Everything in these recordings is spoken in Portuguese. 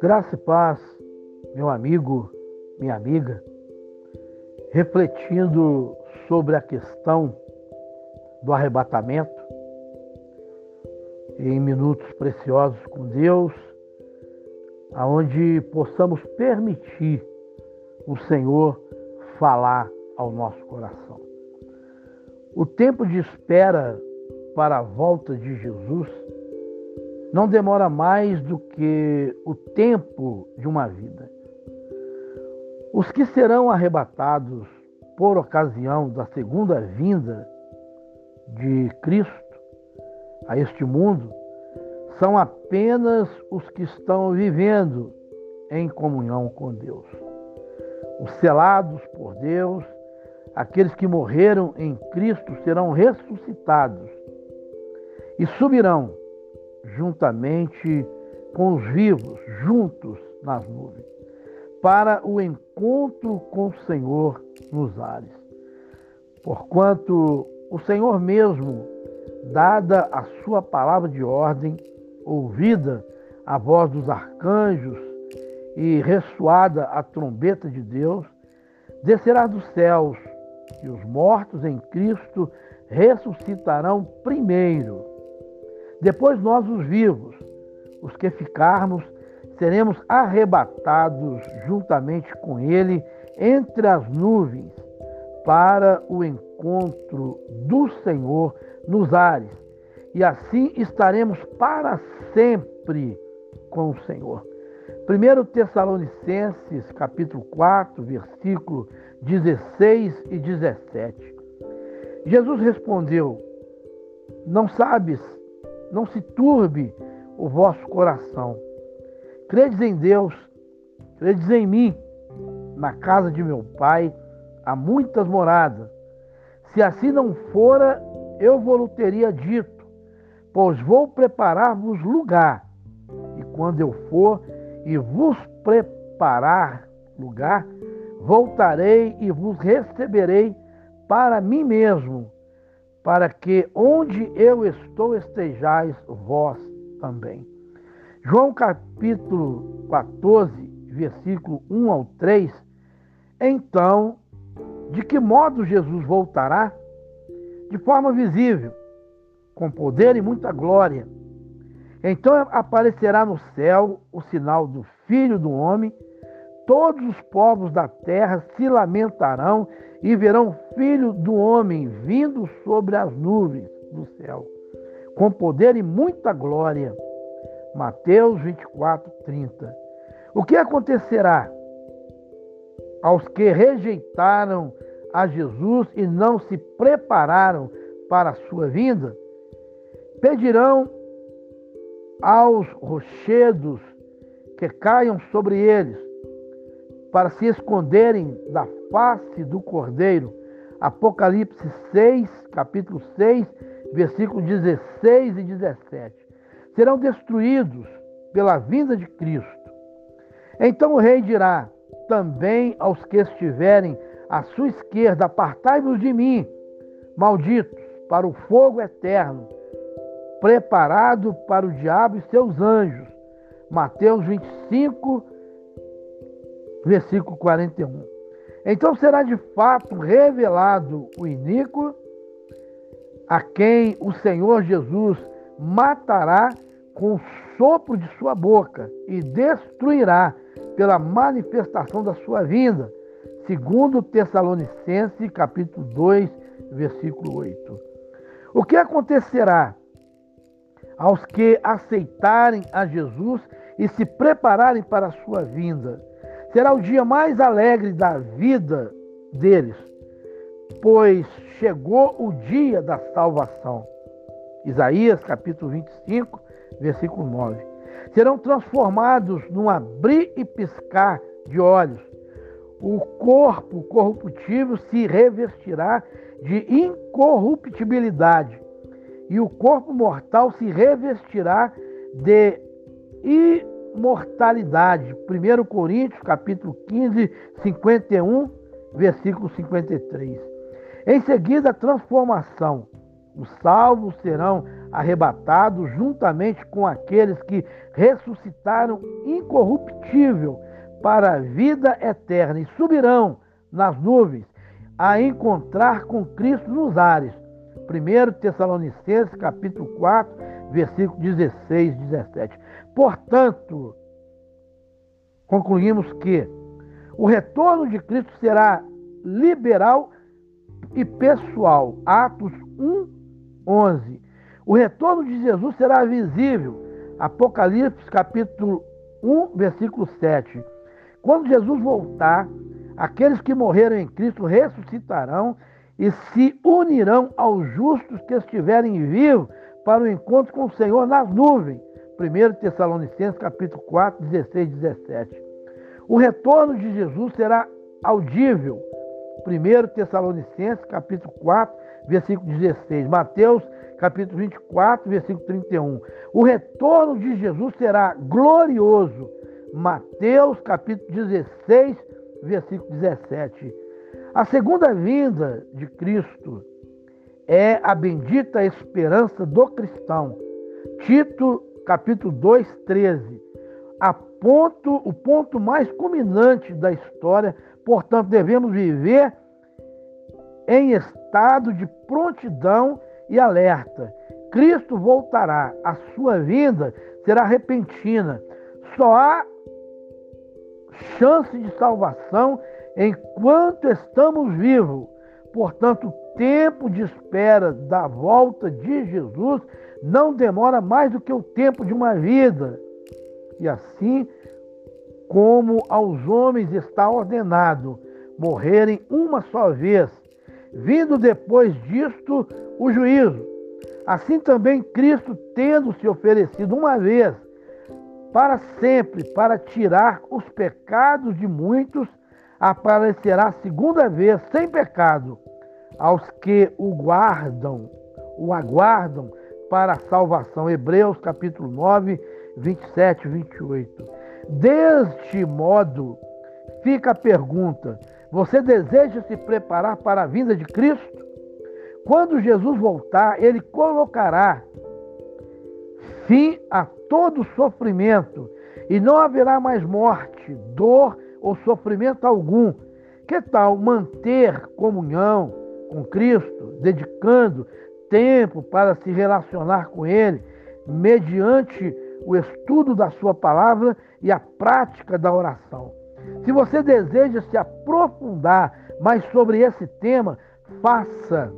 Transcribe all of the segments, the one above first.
Graça e paz, meu amigo, minha amiga, refletindo sobre a questão do arrebatamento, em minutos preciosos com Deus, aonde possamos permitir o Senhor falar ao nosso coração. O tempo de espera para a volta de Jesus não demora mais do que o tempo de uma vida. Os que serão arrebatados por ocasião da segunda vinda de Cristo a este mundo são apenas os que estão vivendo em comunhão com Deus. Os selados por Deus, aqueles que morreram em Cristo serão ressuscitados e subirão juntamente com os vivos, juntos nas nuvens, para o encontro com o Senhor nos ares. Porquanto o Senhor mesmo, dada a sua palavra de ordem, ouvida a voz dos arcanjos e ressoada a trombeta de Deus, descerá dos céus e os mortos em Cristo ressuscitarão primeiro. Depois nós, os vivos, os que ficarmos, seremos arrebatados juntamente com Ele entre as nuvens para o encontro do Senhor nos ares. E assim estaremos para sempre com o Senhor. 1 Tessalonicenses, capítulo 4, versículo 16 e 17. Jesus respondeu: Não sabes não se turbe o vosso coração. Credes em Deus, credes em mim. Na casa de meu pai há muitas moradas. Se assim não fora, eu vou teria dito, pois vou preparar-vos lugar. E quando eu for e vos preparar lugar, voltarei e vos receberei para mim mesmo para que onde eu estou estejais vós também. João capítulo 14, versículo 1 ao 3. Então, de que modo Jesus voltará? De forma visível, com poder e muita glória. Então aparecerá no céu o sinal do Filho do Homem, todos os povos da terra se lamentarão e verão filho do homem vindo sobre as nuvens do céu, com poder e muita glória. Mateus 24, 30. O que acontecerá aos que rejeitaram a Jesus e não se prepararam para a sua vinda? Pedirão aos rochedos que caiam sobre eles, para se esconderem da face do Cordeiro. Apocalipse 6, capítulo 6, versículos 16 e 17. Serão destruídos pela vinda de Cristo. Então o rei dirá também aos que estiverem à sua esquerda: Apartai-vos de mim, malditos, para o fogo eterno, preparado para o diabo e seus anjos. Mateus 25, versículo 41. Então será de fato revelado o iníquo, a quem o Senhor Jesus matará com o sopro de sua boca e destruirá pela manifestação da sua vinda, segundo Tessalonicenses capítulo 2, versículo 8. O que acontecerá aos que aceitarem a Jesus e se prepararem para a sua vinda? Será o dia mais alegre da vida deles, pois chegou o dia da salvação. Isaías capítulo 25, versículo 9. Serão transformados num abrir e piscar de olhos. O corpo corruptível se revestirá de incorruptibilidade, e o corpo mortal se revestirá de mortalidade. 1 Coríntios, capítulo 15, 51, versículo 53. Em seguida, a transformação. Os salvos serão arrebatados juntamente com aqueles que ressuscitaram incorruptível para a vida eterna e subirão nas nuvens a encontrar com Cristo nos ares. 1 Tessalonicenses capítulo 4, versículo 16 e 17. Portanto, concluímos que o retorno de Cristo será liberal e pessoal. Atos 1, 11. O retorno de Jesus será visível. Apocalipse capítulo 1, versículo 7. Quando Jesus voltar, aqueles que morreram em Cristo ressuscitarão e se unirão aos justos que estiverem vivos para o encontro com o Senhor nas nuvens. 1 Tessalonicenses capítulo 4, 16 e 17. O retorno de Jesus será audível. 1 Tessalonicenses capítulo 4, versículo 16. Mateus capítulo 24, versículo 31. O retorno de Jesus será glorioso. Mateus capítulo 16, versículo 17. A segunda vinda de Cristo é a bendita esperança do cristão. Tito capítulo 2, 13. A ponto, o ponto mais culminante da história, portanto, devemos viver em estado de prontidão e alerta. Cristo voltará, a sua vinda será repentina. Só há chance de salvação enquanto estamos vivos. Portanto, tempo de espera da volta de Jesus não demora mais do que o tempo de uma vida. E assim como aos homens está ordenado morrerem uma só vez, vindo depois disto o juízo. Assim também Cristo, tendo se oferecido uma vez, para sempre, para tirar os pecados de muitos, aparecerá segunda vez sem pecado aos que o guardam, o aguardam para a salvação. Hebreus capítulo 9, 27 e 28. Deste modo, fica a pergunta: você deseja se preparar para a vinda de Cristo? Quando Jesus voltar, ele colocará fim a todo sofrimento e não haverá mais morte, dor ou sofrimento algum. Que tal manter comunhão com Cristo, dedicando tempo para se relacionar com Ele, mediante o estudo da Sua palavra e a prática da oração. Se você deseja se aprofundar mais sobre esse tema, faça,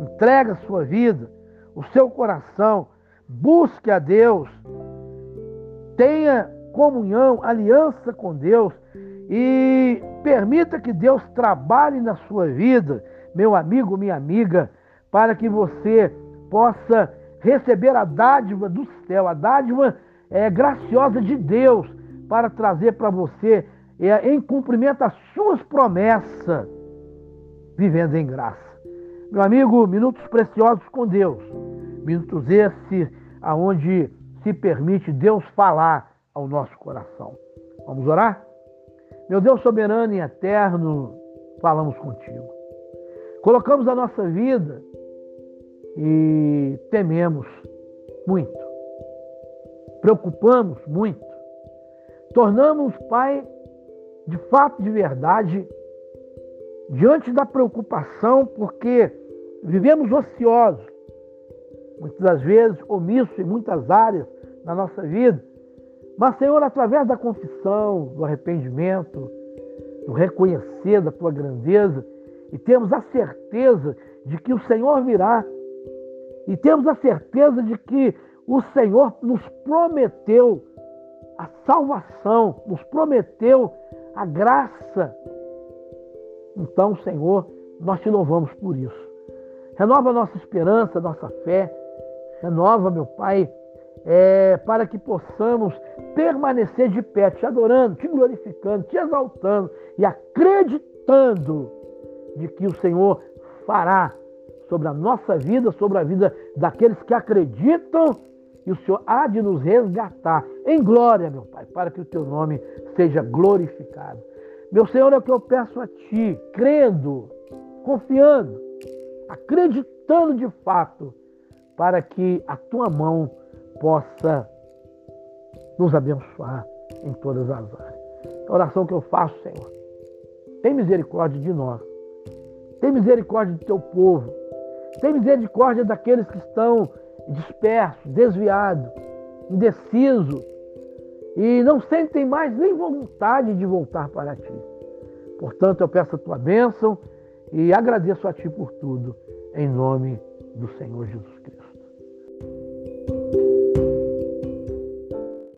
entregue a sua vida, o seu coração, busque a Deus, tenha comunhão, aliança com Deus e permita que Deus trabalhe na sua vida, meu amigo, minha amiga, para que você possa receber a dádiva do céu, a dádiva é, graciosa de Deus, para trazer para você, é, em cumprimento as suas promessas, vivendo em graça. Meu amigo, minutos preciosos com Deus, minutos esses aonde se permite Deus falar ao nosso coração. Vamos orar? Meu Deus soberano e eterno, falamos contigo. Colocamos a nossa vida e tememos muito, preocupamos muito, tornamos, Pai, de fato, de verdade, diante da preocupação, porque vivemos ociosos, muitas das vezes omissos em muitas áreas da nossa vida. Mas, Senhor, através da confissão, do arrependimento, do reconhecer da tua grandeza, e temos a certeza de que o Senhor virá e temos a certeza de que o Senhor nos prometeu a salvação, nos prometeu a graça. Então, Senhor, nós te louvamos por isso. Renova nossa esperança, nossa fé. Renova, meu Pai, é, para que possamos permanecer de pé, te adorando, te glorificando, te exaltando e acreditando de que o Senhor fará sobre a nossa vida, sobre a vida daqueles que acreditam, e o Senhor há de nos resgatar em glória, meu Pai, para que o teu nome seja glorificado. Meu Senhor, é o que eu peço a Ti, crendo, confiando, acreditando de fato para que a tua mão possa nos abençoar em todas as áreas. A oração que eu faço, Senhor, tem misericórdia de nós. Tem misericórdia do teu povo. Tem misericórdia daqueles que estão dispersos, desviados, indecisos e não sentem mais nem vontade de voltar para ti. Portanto, eu peço a tua bênção e agradeço a ti por tudo, em nome do Senhor Jesus Cristo.